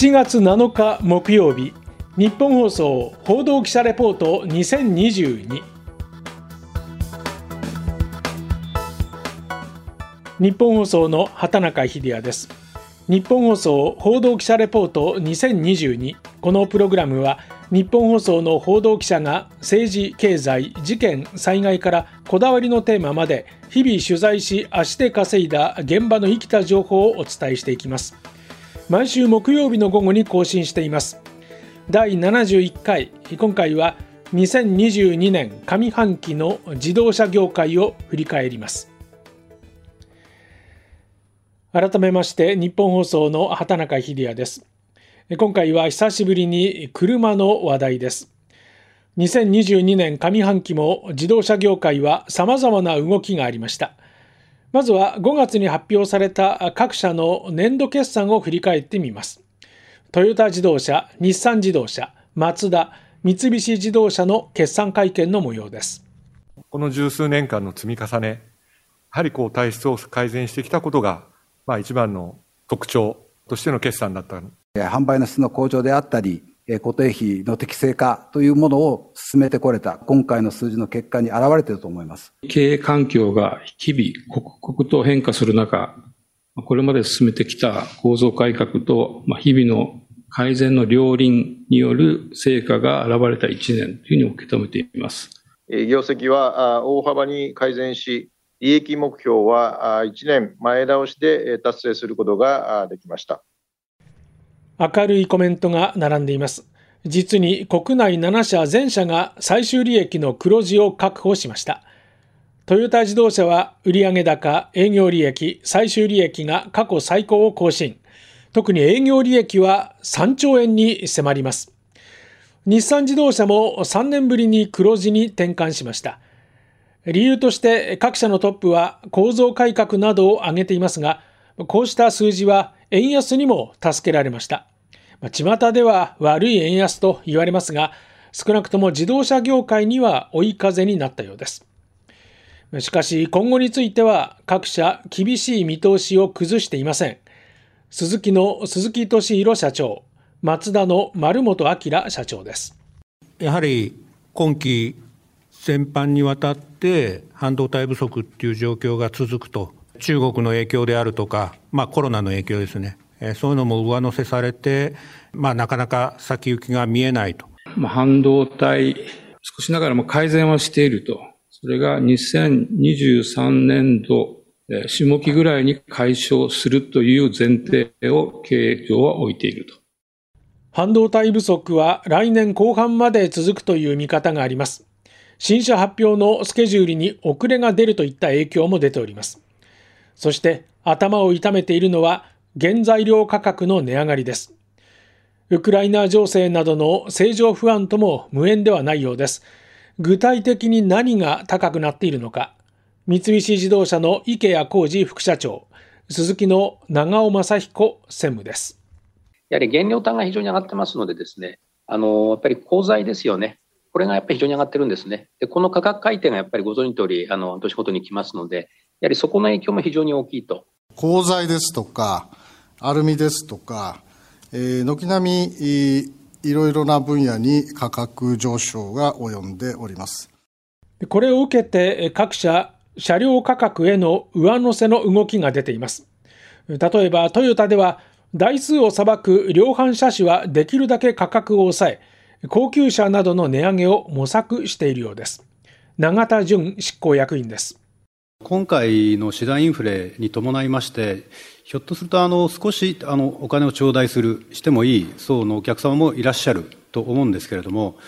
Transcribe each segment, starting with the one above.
7月7日木曜日日本放送報道記者レポート2022日本放送の畑中秀也です。日本放送報道記者レポート2022このプログラムは日本放送の報道記者が政治経済事件災害からこだわりのテーマまで日々取材し足で稼いだ現場の生きた情報をお伝えしていきます。毎週木曜日の午後に更新しています第71回今回は2022年上半期の自動車業界を振り返ります改めまして日本放送の畑中秀也です今回は久しぶりに車の話題です。2022年上半期も自動車業界は様々な動きがありました。まずは5月に発表された各社の年度決算を振り返ってみます。トヨタ自動車、日産自動車、マツダ、三菱自動車の決算会見の模様です。この十数年間の積み重ね、やはりこう体質を改善してきたことが、まあ一番の特徴としての決算だった販売の質の向上であったり、固定費の適正化というものを進めてこれた、今回の数字の結果に現れていると思います。経営環境が日々刻々と変化する中、これまで進めてきた構造改革と、日々の改善の両輪による成果が現れた1年というふうに受け止めています。業績は大幅に改善し、利益目標は1年前倒しで達成することができました。明るいコメントが並んでいます。実に国内7社全社が最終利益の黒字を確保しました。トヨタ自動車は売上高、営業利益、最終利益が過去最高を更新。特に営業利益は3兆円に迫ります。日産自動車も3年ぶりに黒字に転換しました。理由として各社のトップは構造改革などを挙げていますが、こうした数字は円安にも助けられました。まあ、巷では悪い円安と言われますが、少なくとも自動車業界には追い風になったようです。しかし今後については各社厳しい見通しを崩していません。鈴木の鈴木俊弘社長、松田の丸本明社長です。やはり今期全般にわたって半導体不足っていう状況が続くと中国の影響であるとか、まあ、コロナの影響ですね、えそういうのも上乗せされて、まあ、なかなか先行きが見えないと。まあ、半導体、少しながらも改善はしていると。それが2023年度、下期ぐらいに解消するという前提を経営上は置いていると。半導体不足は来年後半まで続くという見方があります。新車発表のスケジュールに遅れが出るといった影響も出ております。そして頭を痛めているのは原材料価格の値上がりです。ウクライナ情勢などの政情不安とも無縁ではないようです。具体的に何が高くなっているのか。三菱自動車の池谷浩二副社長、鈴木の長尾正彦専務です。やはり原料単が非常に上がってますのでですね、あの、やっぱり鋼材ですよね。これがやっぱり非常に上がってるんですね。で、この価格改定がやっぱりご存知通り、あの、年ごとに来ますので、やはりそこの影響も非常に大きいと。鋼材ですとか、アルミですとか、えー、軒並みいろいろな分野に価格上昇が及んでおります。これを受けて各社、車両価格への上乗せの動きが出ています。例えばトヨタでは台数を裁く量販車種はできるだけ価格を抑え、高級車などの値上げを模索しているようです。永田淳執行役員です。今回の次第インフレに伴いまして、ひょっとするとあの少しあのお金を頂戴する、してもいい層のお客様もいらっしゃると思うんですけれども、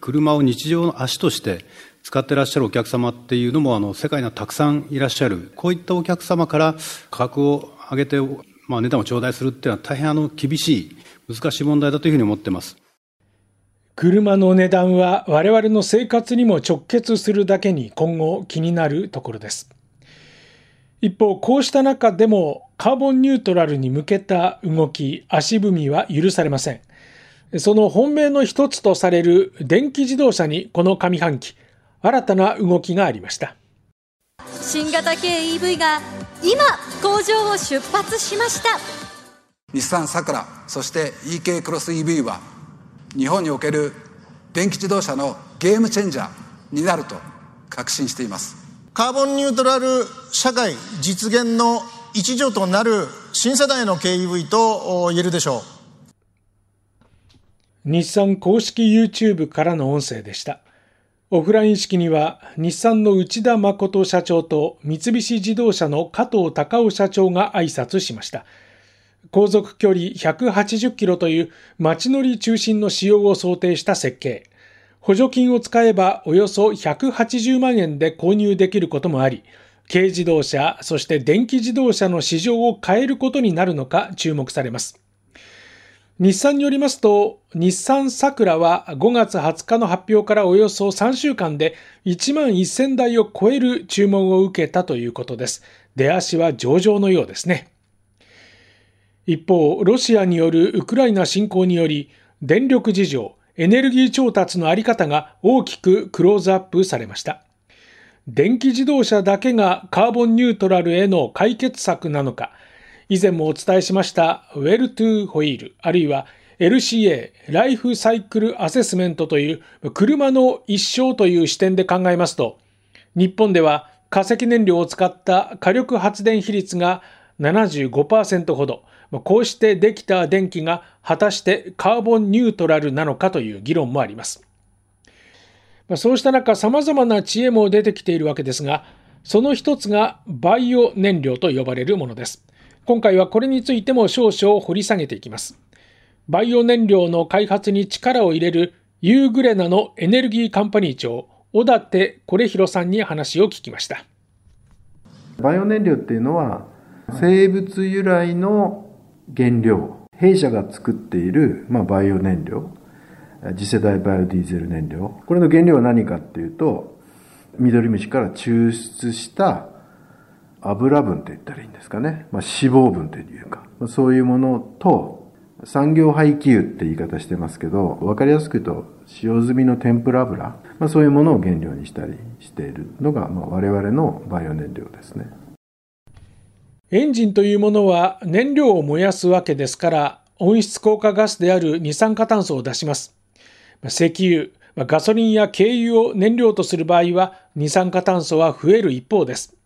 車を日常の足として使ってらっしゃるお客様っていうのもあの世界にはたくさんいらっしゃる、こういったお客様から価格を上げて、まあ、値段を頂戴するっていうのは大変あの厳しい、難しい問題だというふうに思ってます。車の値段は我々の生活にも直結するだけに今後気になるところです。一方、こうした中でもカーボンニュートラルに向けた動き、足踏みは許されません。その本命の一つとされる電気自動車にこの上半期、新たな動きがありました。新型系 EV が今工場を出発しました日産サクラ、そして EK クロス EV は、日本における電気自動車のゲームチェンジャーになると確信しています。カーボンニュートラル社会実現の一助となる新世代の KEV と言えるでしょう。日産公式 YouTube からの音声でした。オフライン式には日産の内田誠社長と三菱自動車の加藤隆夫社長が挨拶しました。航続距離180キロという街乗り中心の使用を想定した設計。補助金を使えばおよそ180万円で購入できることもあり、軽自動車、そして電気自動車の市場を変えることになるのか注目されます。日産によりますと、日産サクラは5月20日の発表からおよそ3週間で1万1000台を超える注文を受けたということです。出足は上々のようですね。一方、ロシアによるウクライナ侵攻により、電力事情、エネルギー調達のあり方が大きくクローズアップされました。電気自動車だけがカーボンニュートラルへの解決策なのか、以前もお伝えしましたウェルトゥーホイール、あるいは LCA、ライフサイクルアセスメントという車の一生という視点で考えますと、日本では化石燃料を使った火力発電比率が75%ほど、こうしてできた電気が果たしてカーボンニュートラルなのかという議論もあります。そうした中、様々な知恵も出てきているわけですが、その一つがバイオ燃料と呼ばれるものです。今回はこれについても少々掘り下げていきます。バイオ燃料の開発に力を入れるユーグレナのエネルギーカンパニー長、小立是弘さんに話を聞きました。バイオ燃料っていうのは生物由来の原料、弊社が作っている、まあ、バイオ燃料、次世代バイオディーゼル燃料。これの原料は何かっていうと、緑虫から抽出した油分と言ったらいいんですかね。まあ、脂肪分というか、まあ、そういうものと、産業廃棄油って言い方してますけど、わかりやすく言うと、使用済みの天ぷら油、まあ、そういうものを原料にしたりしているのが、まあ、我々のバイオ燃料ですね。エンジンというものは燃料を燃やすわけですから、温室効果ガスである二酸化炭素を出します。石油、ガソリンや軽油を燃料とする場合は二酸化炭素は増える一方です。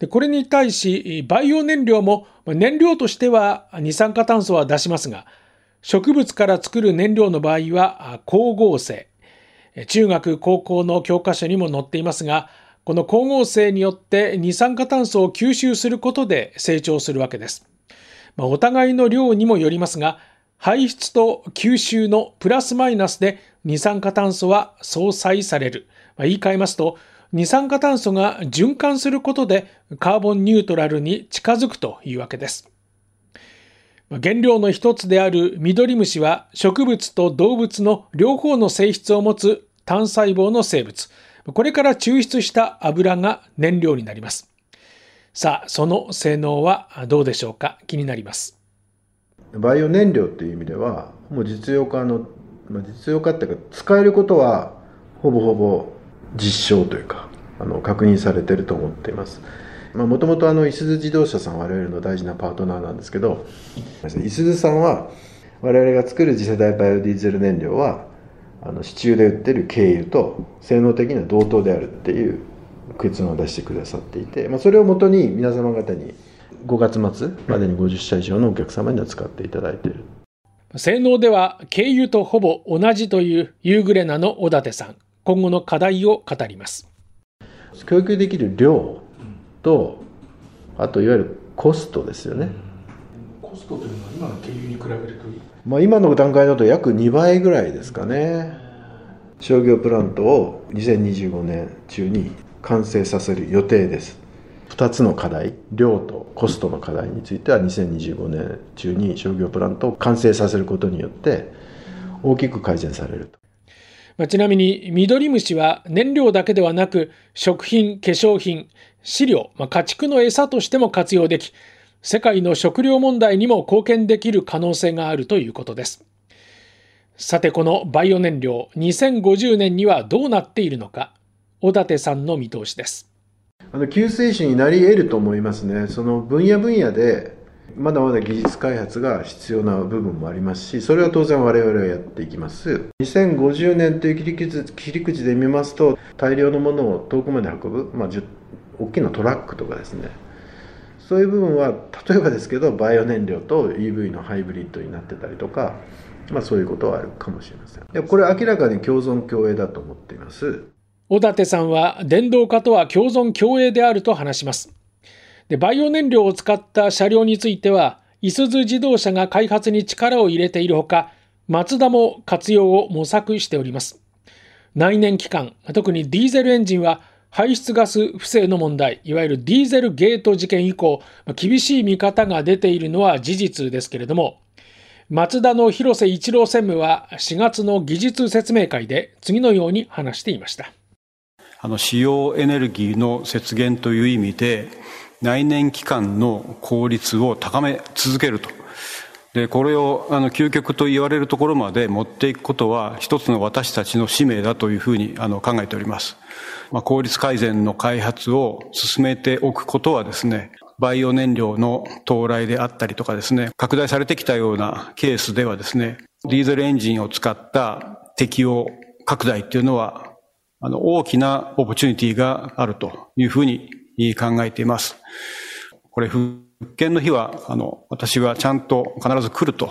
でこれに対し、バイオ燃料も燃料としては二酸化炭素は出しますが、植物から作る燃料の場合は光合成。中学、高校の教科書にも載っていますが、この光合成によって二酸化炭素を吸収することで成長するわけです。まあ、お互いの量にもよりますが、排出と吸収のプラスマイナスで二酸化炭素は相殺される。まあ、言い換えますと、二酸化炭素が循環することでカーボンニュートラルに近づくというわけです。原料の一つであるミドリムシは植物と動物の両方の性質を持つ単細胞の生物。これから抽出した油が燃料になります。さあ、その性能はどうでしょうか？気になります。バイオ燃料っていう意味では、もう実用化の、まあ、実用化っていうか、使えることはほぼほぼ実証というか、あの確認されてると思っています。もともといすゞ自動車さん我々の大事なパートナーなんですけど、いすゞさんは我々が作る次世代バイオディーゼル燃料はあの市中で売ってる軽油と性能的には同等であるっていう結論を出してくださっていて、まあ、それをもとに皆様方に5月末までに50社以上のお客様には使っていただいている。性能では軽油とほぼ同じというユーグレナの小立さん。今後の課題を語ります。供給できる量とあといわゆるコストですよね、コストというのは今の軽油に比べるとまあ、今の段階だと約2倍ぐらいですかね。商業プラントを2025年中に完成させる予定です。2つの課題量とコストの課題については2025年中に商業プラントを完成させることによって大きく改善されると。まあ、ちなみに、ミドリムシは燃料だけではなく、食品、化粧品、飼料、まあ、家畜の餌としても活用でき、世界の食料問題にも貢献できる可能性があるということです。さてこのバイオ燃料2050年にはどうなっているのか小立さんの見通しですあの救世主になり得ると思いますねその分野分野でまだまだ技術開発が必要な部分もありますし、それは当然我々はやっていきます。2050年という切り口切り口で見ますと、大量のものを遠くまで運ぶ、まあ、大きなトラックとかですね、そういう部分は、例えばですけど、バイオ燃料と EV のハイブリッドになってたりとか、まあ、そういうことはあるかもしれません。でこれ明らかに共存共栄だと思っています。小立さんは電動化とは共存共栄であると話します。でバイオ燃料を使った車両については、いすゞ自動車が開発に力を入れているほか、マツダも活用を模索しております。内燃機関、特にディーゼルエンジンは排出ガス不正の問題、いわゆるディーゼルゲート事件以降、厳しい見方が出ているのは事実ですけれども、マツダの広瀬一郎専務は4月の技術説明会で次のように話していました。あの使用エネルギーの節減という意味で、内燃機関の効率を高め続けると。で、これを、あの、究極と言われるところまで持っていくことは、一つの私たちの使命だというふうに、あの、考えております。まあ、効率改善の開発を進めておくことはですね、バイオ燃料の到来であったりとかですね、拡大されてきたようなケースではですね、ディーゼルエンジンを使った適用拡大っていうのはあの、大きなオポチュニティがあるというふうに考えています。これ、復権の日は、あの、私はちゃんと必ず来ると。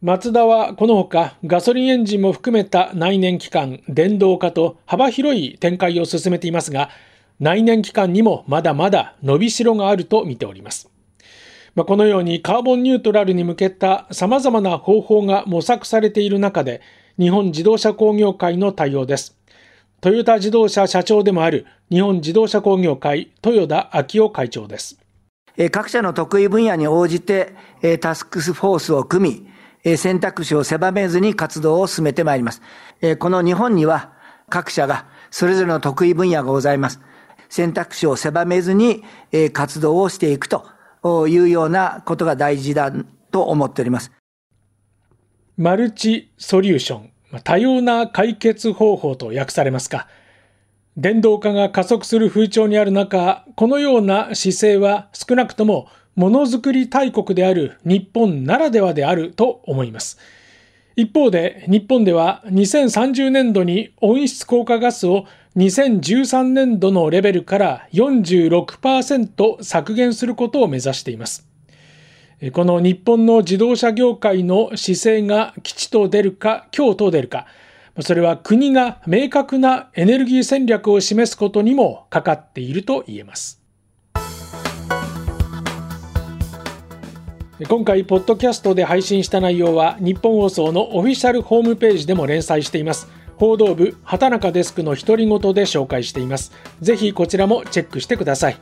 マツダはこのほかガソリンエンジンも含めた内燃機関、電動化と幅広い展開を進めていますが、内燃機関にもまだまだ伸びしろがあると見ております。まあ、このようにカーボンニュートラルに向けた様々な方法が模索されている中で、日本自動車工業会の対応です。トヨタ自動車社長でもある日本自動車工業会豊田昭夫会長です。各社の得意分野に応じてタスクスフォースを組み、選択肢を狭めずに活動を進めてまいります。この日本には各社がそれぞれの得意分野がございます。選択肢を狭めずに活動をしていくというようなことが大事だと思っております。マルチソリューション、多様な解決方法と訳されますか？電動化が加速する風潮にある中、このような姿勢は少なくともものづくり大国である日本ならではであると思います。一方で日本では2030年度に温室効果ガスを2013年度のレベルから46%削減することを目指しています。この日本の自動車業界の姿勢が吉と出るか強と出るか、それは国が明確なエネルギー戦略を示すことにもかかっていると言えます。今回、ポッドキャストで配信した内容は、日本放送のオフィシャルホームページでも連載しています。報道部、畑中デスクの独り言で紹介しています。ぜひこちらもチェックしてください。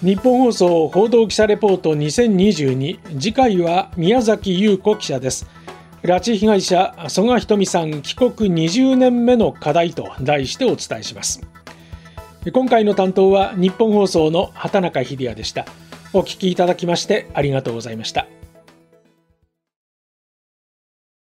日本放送報道記者レポート2022次回は宮崎優子記者です。拉致被害者曽我ひとみさん帰国20年目の課題と題してお伝えします。今回の担当は日本放送の畑中秀也でした。お聞きいただきましてありがとうございました。